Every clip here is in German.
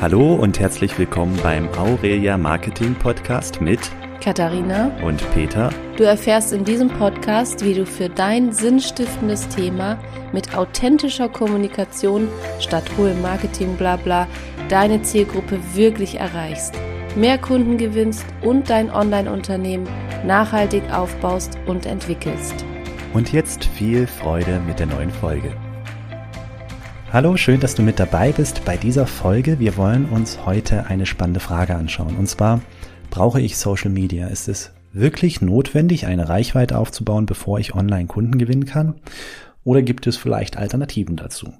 Hallo und herzlich willkommen beim Aurelia Marketing Podcast mit Katharina und Peter. Du erfährst in diesem Podcast, wie du für dein sinnstiftendes Thema mit authentischer Kommunikation statt hohem Marketing blabla deine Zielgruppe wirklich erreichst, mehr Kunden gewinnst und dein Online-Unternehmen nachhaltig aufbaust und entwickelst. Und jetzt viel Freude mit der neuen Folge. Hallo, schön, dass du mit dabei bist bei dieser Folge. Wir wollen uns heute eine spannende Frage anschauen. Und zwar, brauche ich Social Media? Ist es wirklich notwendig, eine Reichweite aufzubauen, bevor ich online Kunden gewinnen kann? Oder gibt es vielleicht Alternativen dazu?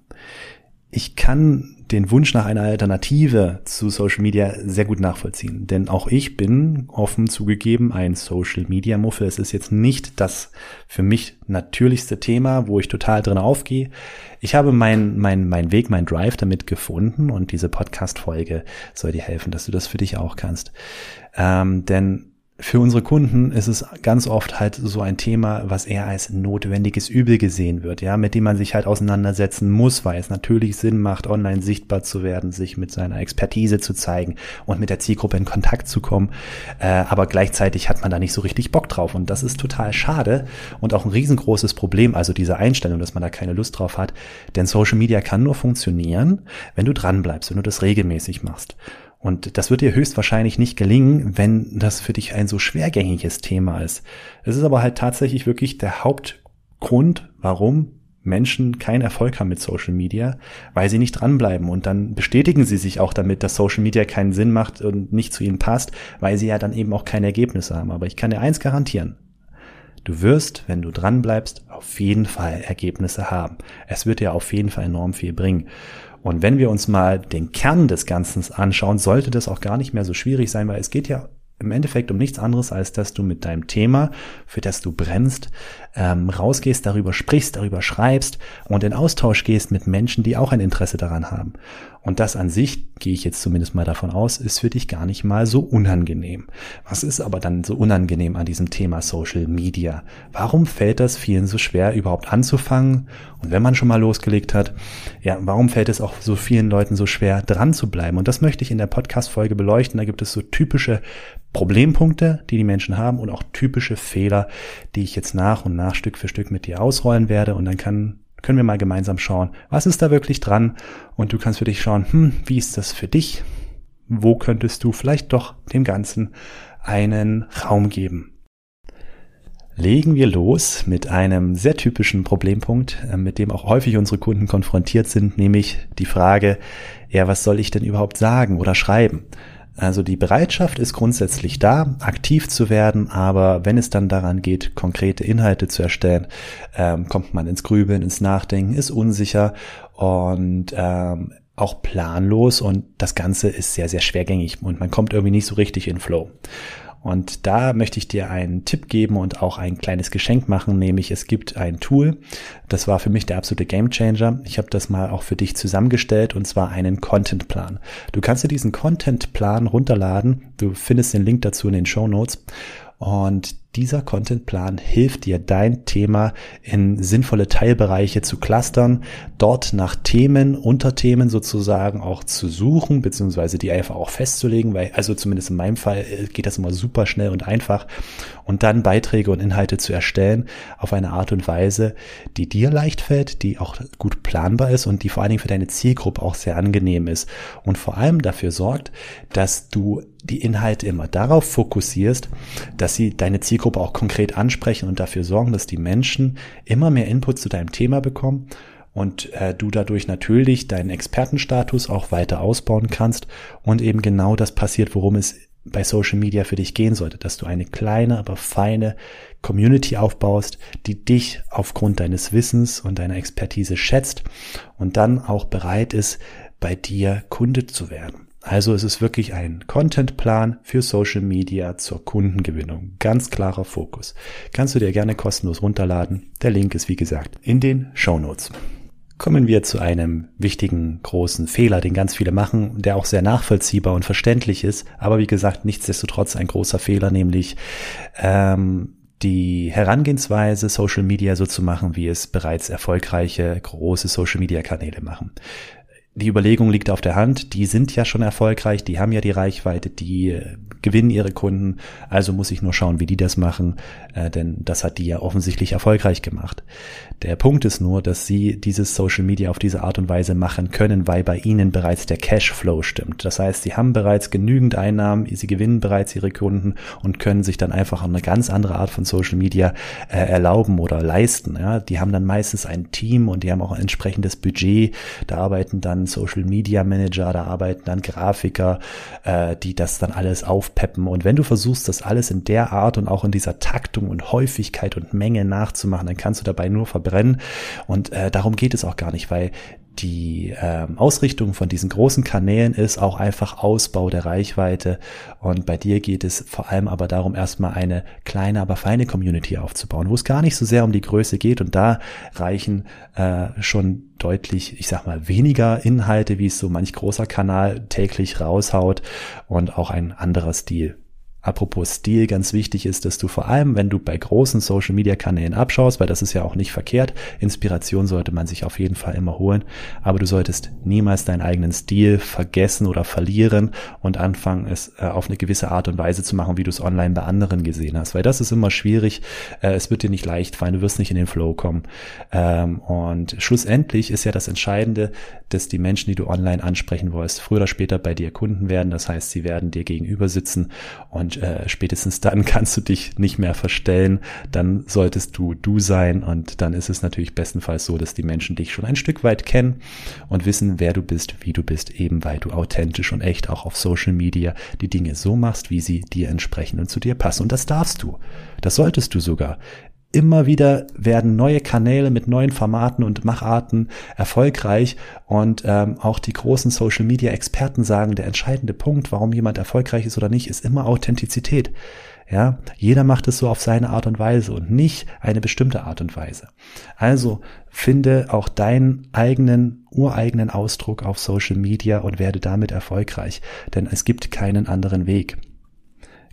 Ich kann den Wunsch nach einer Alternative zu Social Media sehr gut nachvollziehen. Denn auch ich bin offen zugegeben ein Social Media Muffel. Es ist jetzt nicht das für mich natürlichste Thema, wo ich total drin aufgehe. Ich habe mein, mein, mein Weg, mein Drive damit gefunden und diese Podcast-Folge soll dir helfen, dass du das für dich auch kannst. Ähm, denn für unsere Kunden ist es ganz oft halt so ein Thema, was eher als notwendiges Übel gesehen wird, ja, mit dem man sich halt auseinandersetzen muss, weil es natürlich Sinn macht, online sichtbar zu werden, sich mit seiner Expertise zu zeigen und mit der Zielgruppe in Kontakt zu kommen. Äh, aber gleichzeitig hat man da nicht so richtig Bock drauf und das ist total schade und auch ein riesengroßes Problem, also diese Einstellung, dass man da keine Lust drauf hat, denn Social Media kann nur funktionieren, wenn du dran bleibst, wenn du das regelmäßig machst. Und das wird dir höchstwahrscheinlich nicht gelingen, wenn das für dich ein so schwergängiges Thema ist. Es ist aber halt tatsächlich wirklich der Hauptgrund, warum Menschen keinen Erfolg haben mit Social Media, weil sie nicht dranbleiben. Und dann bestätigen sie sich auch damit, dass Social Media keinen Sinn macht und nicht zu ihnen passt, weil sie ja dann eben auch keine Ergebnisse haben. Aber ich kann dir eins garantieren. Du wirst, wenn du dranbleibst, auf jeden Fall Ergebnisse haben. Es wird dir auf jeden Fall enorm viel bringen. Und wenn wir uns mal den Kern des Ganzen anschauen, sollte das auch gar nicht mehr so schwierig sein, weil es geht ja im Endeffekt um nichts anderes, als dass du mit deinem Thema, für das du brennst, ähm, rausgehst, darüber sprichst, darüber schreibst und in Austausch gehst mit Menschen, die auch ein Interesse daran haben. Und das an sich, gehe ich jetzt zumindest mal davon aus, ist für dich gar nicht mal so unangenehm. Was ist aber dann so unangenehm an diesem Thema Social Media? Warum fällt das vielen so schwer, überhaupt anzufangen? Und wenn man schon mal losgelegt hat, ja, warum fällt es auch so vielen Leuten so schwer, dran zu bleiben? Und das möchte ich in der Podcast-Folge beleuchten. Da gibt es so typische Problempunkte, die die Menschen haben und auch typische Fehler, die ich jetzt nach und nach Stück für Stück mit dir ausrollen werde. Und dann kann können wir mal gemeinsam schauen, was ist da wirklich dran und du kannst für dich schauen, hm, wie ist das für dich? Wo könntest du vielleicht doch dem Ganzen einen Raum geben? Legen wir los mit einem sehr typischen Problempunkt, äh, mit dem auch häufig unsere Kunden konfrontiert sind, nämlich die Frage, ja, was soll ich denn überhaupt sagen oder schreiben? Also die Bereitschaft ist grundsätzlich da, aktiv zu werden, aber wenn es dann daran geht, konkrete Inhalte zu erstellen, ähm, kommt man ins Grübeln, ins Nachdenken, ist unsicher und ähm, auch planlos und das Ganze ist sehr, sehr schwergängig und man kommt irgendwie nicht so richtig in Flow. Und da möchte ich dir einen Tipp geben und auch ein kleines Geschenk machen, nämlich es gibt ein Tool, das war für mich der absolute Gamechanger. Ich habe das mal auch für dich zusammengestellt und zwar einen Contentplan. Du kannst dir diesen Contentplan runterladen. Du findest den Link dazu in den Show Notes. Und dieser Contentplan hilft dir, dein Thema in sinnvolle Teilbereiche zu clustern, dort nach Themen, Unterthemen sozusagen auch zu suchen, beziehungsweise die einfach auch festzulegen, weil, also zumindest in meinem Fall äh, geht das immer super schnell und einfach. Und dann Beiträge und Inhalte zu erstellen auf eine Art und Weise, die dir leicht fällt, die auch gut planbar ist und die vor allen Dingen für deine Zielgruppe auch sehr angenehm ist. Und vor allem dafür sorgt, dass du die Inhalte immer darauf fokussierst, dass sie deine Zielgruppe Zielgruppe auch konkret ansprechen und dafür sorgen, dass die Menschen immer mehr Input zu deinem Thema bekommen und äh, du dadurch natürlich deinen Expertenstatus auch weiter ausbauen kannst und eben genau das passiert, worum es bei Social Media für dich gehen sollte, dass du eine kleine, aber feine Community aufbaust, die dich aufgrund deines Wissens und deiner Expertise schätzt und dann auch bereit ist, bei dir Kunde zu werden. Also es ist wirklich ein Contentplan für Social Media zur Kundengewinnung. Ganz klarer Fokus. Kannst du dir gerne kostenlos runterladen. Der Link ist wie gesagt in den Show Notes. Kommen wir zu einem wichtigen großen Fehler, den ganz viele machen, der auch sehr nachvollziehbar und verständlich ist, aber wie gesagt nichtsdestotrotz ein großer Fehler, nämlich ähm, die Herangehensweise, Social Media so zu machen, wie es bereits erfolgreiche große Social Media Kanäle machen die Überlegung liegt auf der Hand, die sind ja schon erfolgreich, die haben ja die Reichweite, die äh, gewinnen ihre Kunden, also muss ich nur schauen, wie die das machen, äh, denn das hat die ja offensichtlich erfolgreich gemacht. Der Punkt ist nur, dass sie dieses Social Media auf diese Art und Weise machen können, weil bei ihnen bereits der Cashflow stimmt. Das heißt, sie haben bereits genügend Einnahmen, sie gewinnen bereits ihre Kunden und können sich dann einfach eine ganz andere Art von Social Media äh, erlauben oder leisten. Ja, die haben dann meistens ein Team und die haben auch ein entsprechendes Budget. Da arbeiten dann Social Media Manager, da arbeiten dann Grafiker, äh, die das dann alles aufpeppen. Und wenn du versuchst, das alles in der Art und auch in dieser Taktung und Häufigkeit und Menge nachzumachen, dann kannst du dabei nur verbessern verbrennen. Und äh, darum geht es auch gar nicht, weil die ähm, Ausrichtung von diesen großen Kanälen ist auch einfach Ausbau der Reichweite. Und bei dir geht es vor allem aber darum, erstmal eine kleine, aber feine Community aufzubauen, wo es gar nicht so sehr um die Größe geht. Und da reichen äh, schon deutlich, ich sag mal, weniger Inhalte, wie es so manch großer Kanal täglich raushaut und auch ein anderer Stil. Apropos Stil, ganz wichtig ist, dass du vor allem, wenn du bei großen Social Media Kanälen abschaust, weil das ist ja auch nicht verkehrt, Inspiration sollte man sich auf jeden Fall immer holen, aber du solltest niemals deinen eigenen Stil vergessen oder verlieren und anfangen, es äh, auf eine gewisse Art und Weise zu machen, wie du es online bei anderen gesehen hast, weil das ist immer schwierig, äh, es wird dir nicht leicht fallen, du wirst nicht in den Flow kommen ähm, und schlussendlich ist ja das Entscheidende, dass die Menschen, die du online ansprechen wolltest, früher oder später bei dir Kunden werden, das heißt, sie werden dir gegenüber sitzen und und äh, spätestens dann kannst du dich nicht mehr verstellen. Dann solltest du du sein und dann ist es natürlich bestenfalls so, dass die Menschen dich schon ein Stück weit kennen und wissen, wer du bist, wie du bist, eben weil du authentisch und echt auch auf Social Media die Dinge so machst, wie sie dir entsprechen und zu dir passen. Und das darfst du. Das solltest du sogar. Immer wieder werden neue Kanäle mit neuen Formaten und Macharten erfolgreich und ähm, auch die großen Social-Media-Experten sagen, der entscheidende Punkt, warum jemand erfolgreich ist oder nicht, ist immer Authentizität. Ja, jeder macht es so auf seine Art und Weise und nicht eine bestimmte Art und Weise. Also finde auch deinen eigenen, ureigenen Ausdruck auf Social Media und werde damit erfolgreich, denn es gibt keinen anderen Weg.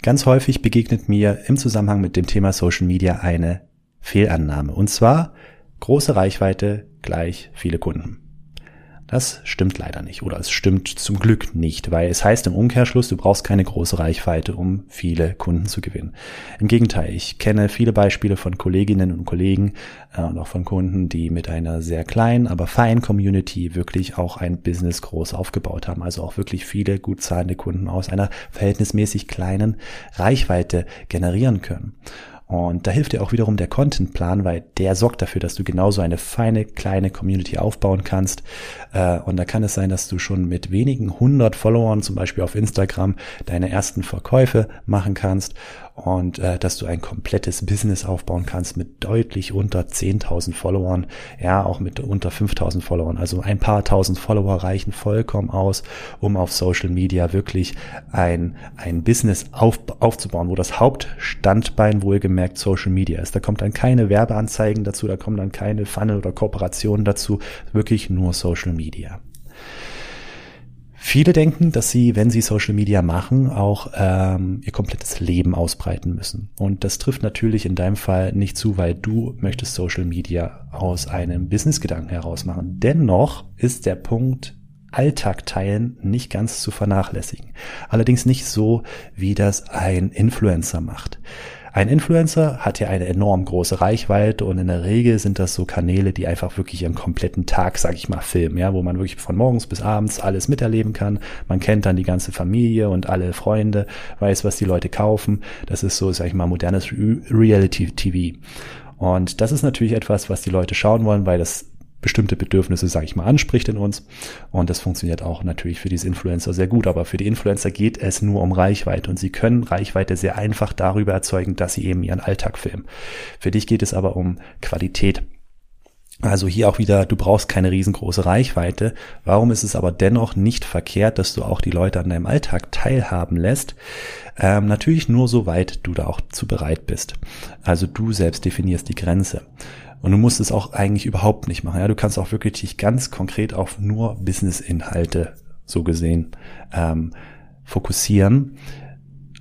Ganz häufig begegnet mir im Zusammenhang mit dem Thema Social Media eine Fehlannahme. Und zwar große Reichweite gleich viele Kunden. Das stimmt leider nicht oder es stimmt zum Glück nicht, weil es heißt im Umkehrschluss, du brauchst keine große Reichweite, um viele Kunden zu gewinnen. Im Gegenteil, ich kenne viele Beispiele von Kolleginnen und Kollegen äh, und auch von Kunden, die mit einer sehr kleinen, aber feinen Community wirklich auch ein Business groß aufgebaut haben, also auch wirklich viele gut zahlende Kunden aus einer verhältnismäßig kleinen Reichweite generieren können. Und da hilft dir auch wiederum der Contentplan, weil der sorgt dafür, dass du genauso eine feine kleine Community aufbauen kannst. Äh, und da kann es sein, dass du schon mit wenigen hundert Followern, zum Beispiel auf Instagram, deine ersten Verkäufe machen kannst und äh, dass du ein komplettes Business aufbauen kannst mit deutlich unter 10.000 Followern, ja, auch mit unter 5.000 Followern. Also ein paar tausend Follower reichen vollkommen aus, um auf Social Media wirklich ein, ein Business auf, aufzubauen, wo das Hauptstandbein wohlgemerkt Social Media ist. Da kommt dann keine Werbeanzeigen dazu, da kommen dann keine Funnel oder Kooperationen dazu, wirklich nur Social Media. Viele denken, dass sie, wenn sie Social Media machen, auch ähm, ihr komplettes Leben ausbreiten müssen. Und das trifft natürlich in deinem Fall nicht zu, weil du möchtest Social Media aus einem Businessgedanken heraus machen. Dennoch ist der Punkt Alltag teilen nicht ganz zu vernachlässigen. Allerdings nicht so, wie das ein Influencer macht. Ein Influencer hat ja eine enorm große Reichweite und in der Regel sind das so Kanäle, die einfach wirklich ihren kompletten Tag, sag ich mal, filmen, ja, wo man wirklich von morgens bis abends alles miterleben kann. Man kennt dann die ganze Familie und alle Freunde, weiß, was die Leute kaufen. Das ist so, sag ich mal, modernes Reality TV. Und das ist natürlich etwas, was die Leute schauen wollen, weil das bestimmte Bedürfnisse, sage ich mal, anspricht in uns. Und das funktioniert auch natürlich für diese Influencer sehr gut. Aber für die Influencer geht es nur um Reichweite und sie können Reichweite sehr einfach darüber erzeugen, dass sie eben ihren Alltag filmen. Für dich geht es aber um Qualität. Also hier auch wieder, du brauchst keine riesengroße Reichweite. Warum ist es aber dennoch nicht verkehrt, dass du auch die Leute an deinem Alltag teilhaben lässt? Ähm, natürlich nur soweit du da auch zu bereit bist. Also du selbst definierst die Grenze. Und du musst es auch eigentlich überhaupt nicht machen. Ja, du kannst auch wirklich dich ganz konkret auf nur Business-Inhalte so gesehen ähm, fokussieren.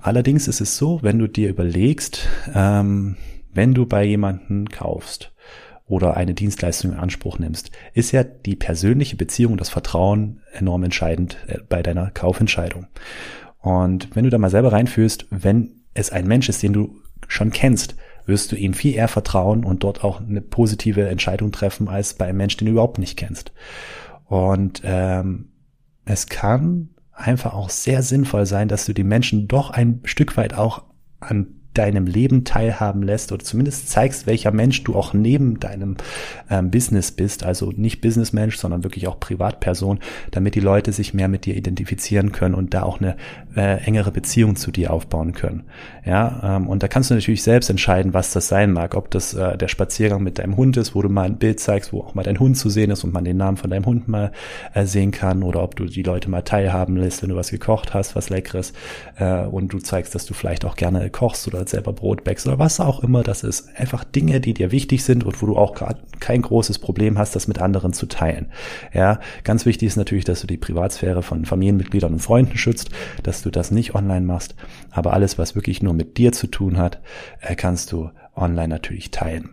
Allerdings ist es so, wenn du dir überlegst, ähm, wenn du bei jemanden kaufst oder eine Dienstleistung in Anspruch nimmst, ist ja die persönliche Beziehung, das Vertrauen enorm entscheidend äh, bei deiner Kaufentscheidung. Und wenn du da mal selber reinfühlst, wenn es ein Mensch ist, den du schon kennst, wirst du ihm viel eher vertrauen und dort auch eine positive Entscheidung treffen als bei einem Menschen, den du überhaupt nicht kennst. Und ähm, es kann einfach auch sehr sinnvoll sein, dass du die Menschen doch ein Stück weit auch an deinem Leben teilhaben lässt oder zumindest zeigst, welcher Mensch du auch neben deinem ähm, Business bist, also nicht Businessmensch, sondern wirklich auch Privatperson, damit die Leute sich mehr mit dir identifizieren können und da auch eine äh, engere Beziehung zu dir aufbauen können. Ja, ähm, und da kannst du natürlich selbst entscheiden, was das sein mag, ob das äh, der Spaziergang mit deinem Hund ist, wo du mal ein Bild zeigst, wo auch mal dein Hund zu sehen ist und man den Namen von deinem Hund mal äh, sehen kann, oder ob du die Leute mal teilhaben lässt, wenn du was gekocht hast, was Leckeres, äh, und du zeigst, dass du vielleicht auch gerne kochst oder selber Brot backst oder was auch immer das ist. Einfach Dinge, die dir wichtig sind und wo du auch gerade kein großes Problem hast, das mit anderen zu teilen. Ja, ganz wichtig ist natürlich, dass du die Privatsphäre von Familienmitgliedern und Freunden schützt, dass du das nicht online machst. Aber alles, was wirklich nur mit dir zu tun hat, äh, kannst du online natürlich teilen.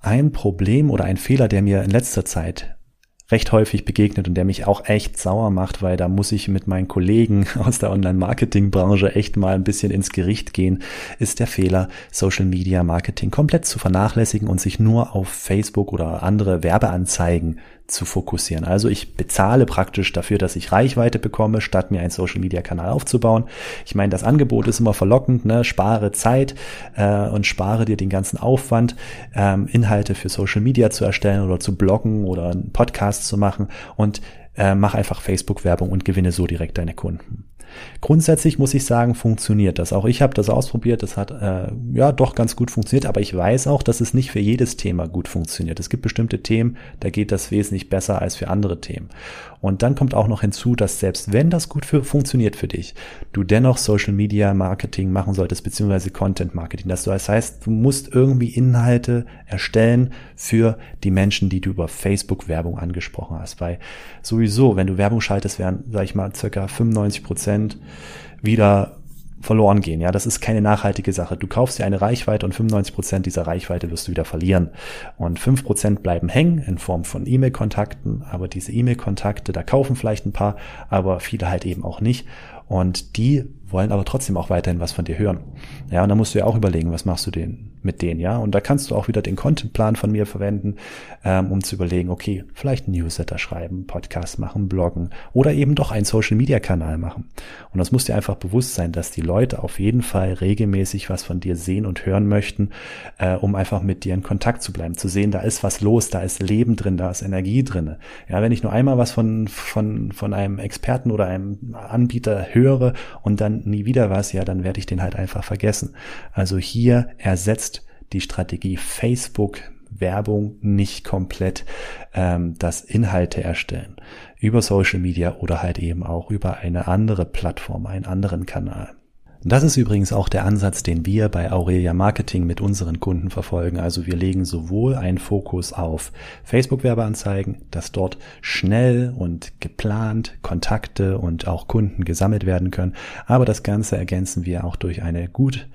Ein Problem oder ein Fehler, der mir in letzter Zeit recht häufig begegnet und der mich auch echt sauer macht, weil da muss ich mit meinen Kollegen aus der Online-Marketing-Branche echt mal ein bisschen ins Gericht gehen, ist der Fehler, Social-Media-Marketing komplett zu vernachlässigen und sich nur auf Facebook oder andere Werbeanzeigen zu fokussieren. Also ich bezahle praktisch dafür, dass ich Reichweite bekomme, statt mir einen Social Media Kanal aufzubauen. Ich meine, das Angebot ist immer verlockend, ne? spare Zeit äh, und spare dir den ganzen Aufwand, ähm, Inhalte für Social Media zu erstellen oder zu bloggen oder einen Podcast zu machen und äh, mach einfach Facebook-Werbung und gewinne so direkt deine Kunden. Grundsätzlich muss ich sagen, funktioniert das. Auch ich habe das ausprobiert, das hat äh, ja doch ganz gut funktioniert, aber ich weiß auch, dass es nicht für jedes Thema gut funktioniert. Es gibt bestimmte Themen, da geht das wesentlich besser als für andere Themen. Und dann kommt auch noch hinzu, dass selbst wenn das gut für, funktioniert für dich, du dennoch Social Media Marketing machen solltest, beziehungsweise Content Marketing. Das heißt, du musst irgendwie Inhalte erstellen für die Menschen, die du über Facebook Werbung angesprochen hast. Weil sowieso, wenn du Werbung schaltest, werden, sag ich mal, circa 95 Prozent wieder verloren gehen. Ja, das ist keine nachhaltige Sache. Du kaufst dir eine Reichweite und 95 Prozent dieser Reichweite wirst du wieder verlieren. Und fünf Prozent bleiben hängen in Form von E-Mail-Kontakten. Aber diese E-Mail-Kontakte, da kaufen vielleicht ein paar, aber viele halt eben auch nicht. Und die wollen aber trotzdem auch weiterhin was von dir hören. Ja, und da musst du ja auch überlegen, was machst du denn mit denen, ja? Und da kannst du auch wieder den Contentplan von mir verwenden, ähm, um zu überlegen, okay, vielleicht Newsletter schreiben, Podcast machen, bloggen oder eben doch einen Social Media Kanal machen. Und das muss dir einfach bewusst sein, dass die Leute auf jeden Fall regelmäßig was von dir sehen und hören möchten, äh, um einfach mit dir in Kontakt zu bleiben, zu sehen, da ist was los, da ist Leben drin, da ist Energie drin. Ja, wenn ich nur einmal was von, von, von einem Experten oder einem Anbieter höre und dann nie wieder was, ja, dann werde ich den halt einfach vergessen. Also hier ersetzt die Strategie Facebook Werbung nicht komplett ähm, das Inhalte erstellen über Social Media oder halt eben auch über eine andere Plattform, einen anderen Kanal. Das ist übrigens auch der Ansatz, den wir bei Aurelia Marketing mit unseren Kunden verfolgen. Also wir legen sowohl einen Fokus auf Facebook-Werbeanzeigen, dass dort schnell und geplant Kontakte und auch Kunden gesammelt werden können, aber das Ganze ergänzen wir auch durch eine gut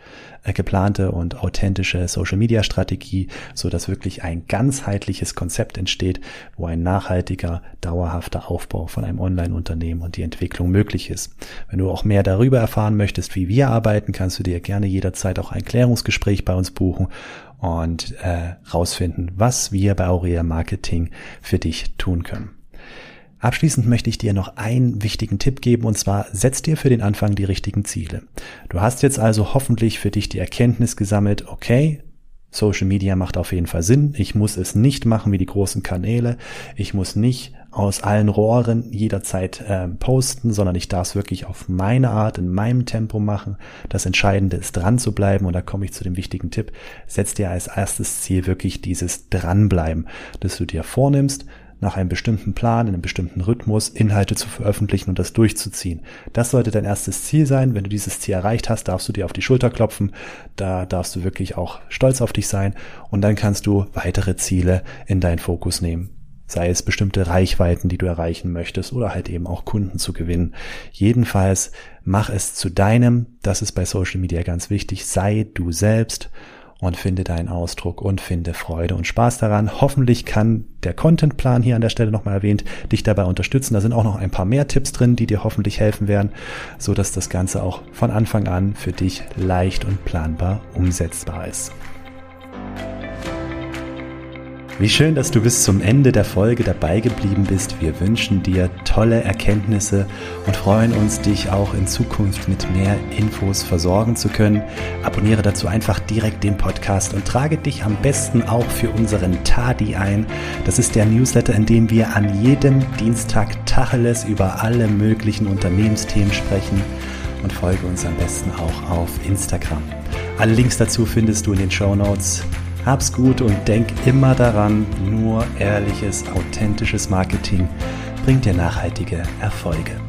äh, geplante und authentische Social-Media-Strategie, so dass wirklich ein ganzheitliches Konzept entsteht, wo ein nachhaltiger, dauerhafter Aufbau von einem Online-Unternehmen und die Entwicklung möglich ist. Wenn du auch mehr darüber erfahren möchtest, wie wir arbeiten, kannst du dir gerne jederzeit auch ein Klärungsgespräch bei uns buchen und äh, rausfinden, was wir bei Aurea Marketing für dich tun können. Abschließend möchte ich dir noch einen wichtigen Tipp geben und zwar setz dir für den Anfang die richtigen Ziele. Du hast jetzt also hoffentlich für dich die Erkenntnis gesammelt, okay, Social Media macht auf jeden Fall Sinn. Ich muss es nicht machen wie die großen Kanäle. Ich muss nicht aus allen Rohren jederzeit äh, posten, sondern ich darf es wirklich auf meine Art, in meinem Tempo machen. Das Entscheidende ist dran zu bleiben und da komme ich zu dem wichtigen Tipp. Setz dir als erstes Ziel wirklich dieses Dranbleiben, dass du dir vornimmst, nach einem bestimmten Plan, in einem bestimmten Rhythmus Inhalte zu veröffentlichen und das durchzuziehen. Das sollte dein erstes Ziel sein. Wenn du dieses Ziel erreicht hast, darfst du dir auf die Schulter klopfen. Da darfst du wirklich auch stolz auf dich sein. Und dann kannst du weitere Ziele in deinen Fokus nehmen. Sei es bestimmte Reichweiten, die du erreichen möchtest oder halt eben auch Kunden zu gewinnen. Jedenfalls mach es zu deinem. Das ist bei Social Media ganz wichtig. Sei du selbst und finde deinen Ausdruck und finde Freude und Spaß daran. Hoffentlich kann der Contentplan hier an der Stelle nochmal erwähnt dich dabei unterstützen. Da sind auch noch ein paar mehr Tipps drin, die dir hoffentlich helfen werden, so dass das Ganze auch von Anfang an für dich leicht und planbar umsetzbar ist. Wie schön, dass du bis zum Ende der Folge dabei geblieben bist. Wir wünschen dir tolle Erkenntnisse und freuen uns, dich auch in Zukunft mit mehr Infos versorgen zu können. Abonniere dazu einfach direkt den Podcast und trage dich am besten auch für unseren Tadi ein. Das ist der Newsletter, in dem wir an jedem Dienstag Tacheles über alle möglichen Unternehmensthemen sprechen und folge uns am besten auch auf Instagram. Alle Links dazu findest du in den Show Notes. Hab's gut und denk immer daran, nur ehrliches, authentisches Marketing bringt dir nachhaltige Erfolge.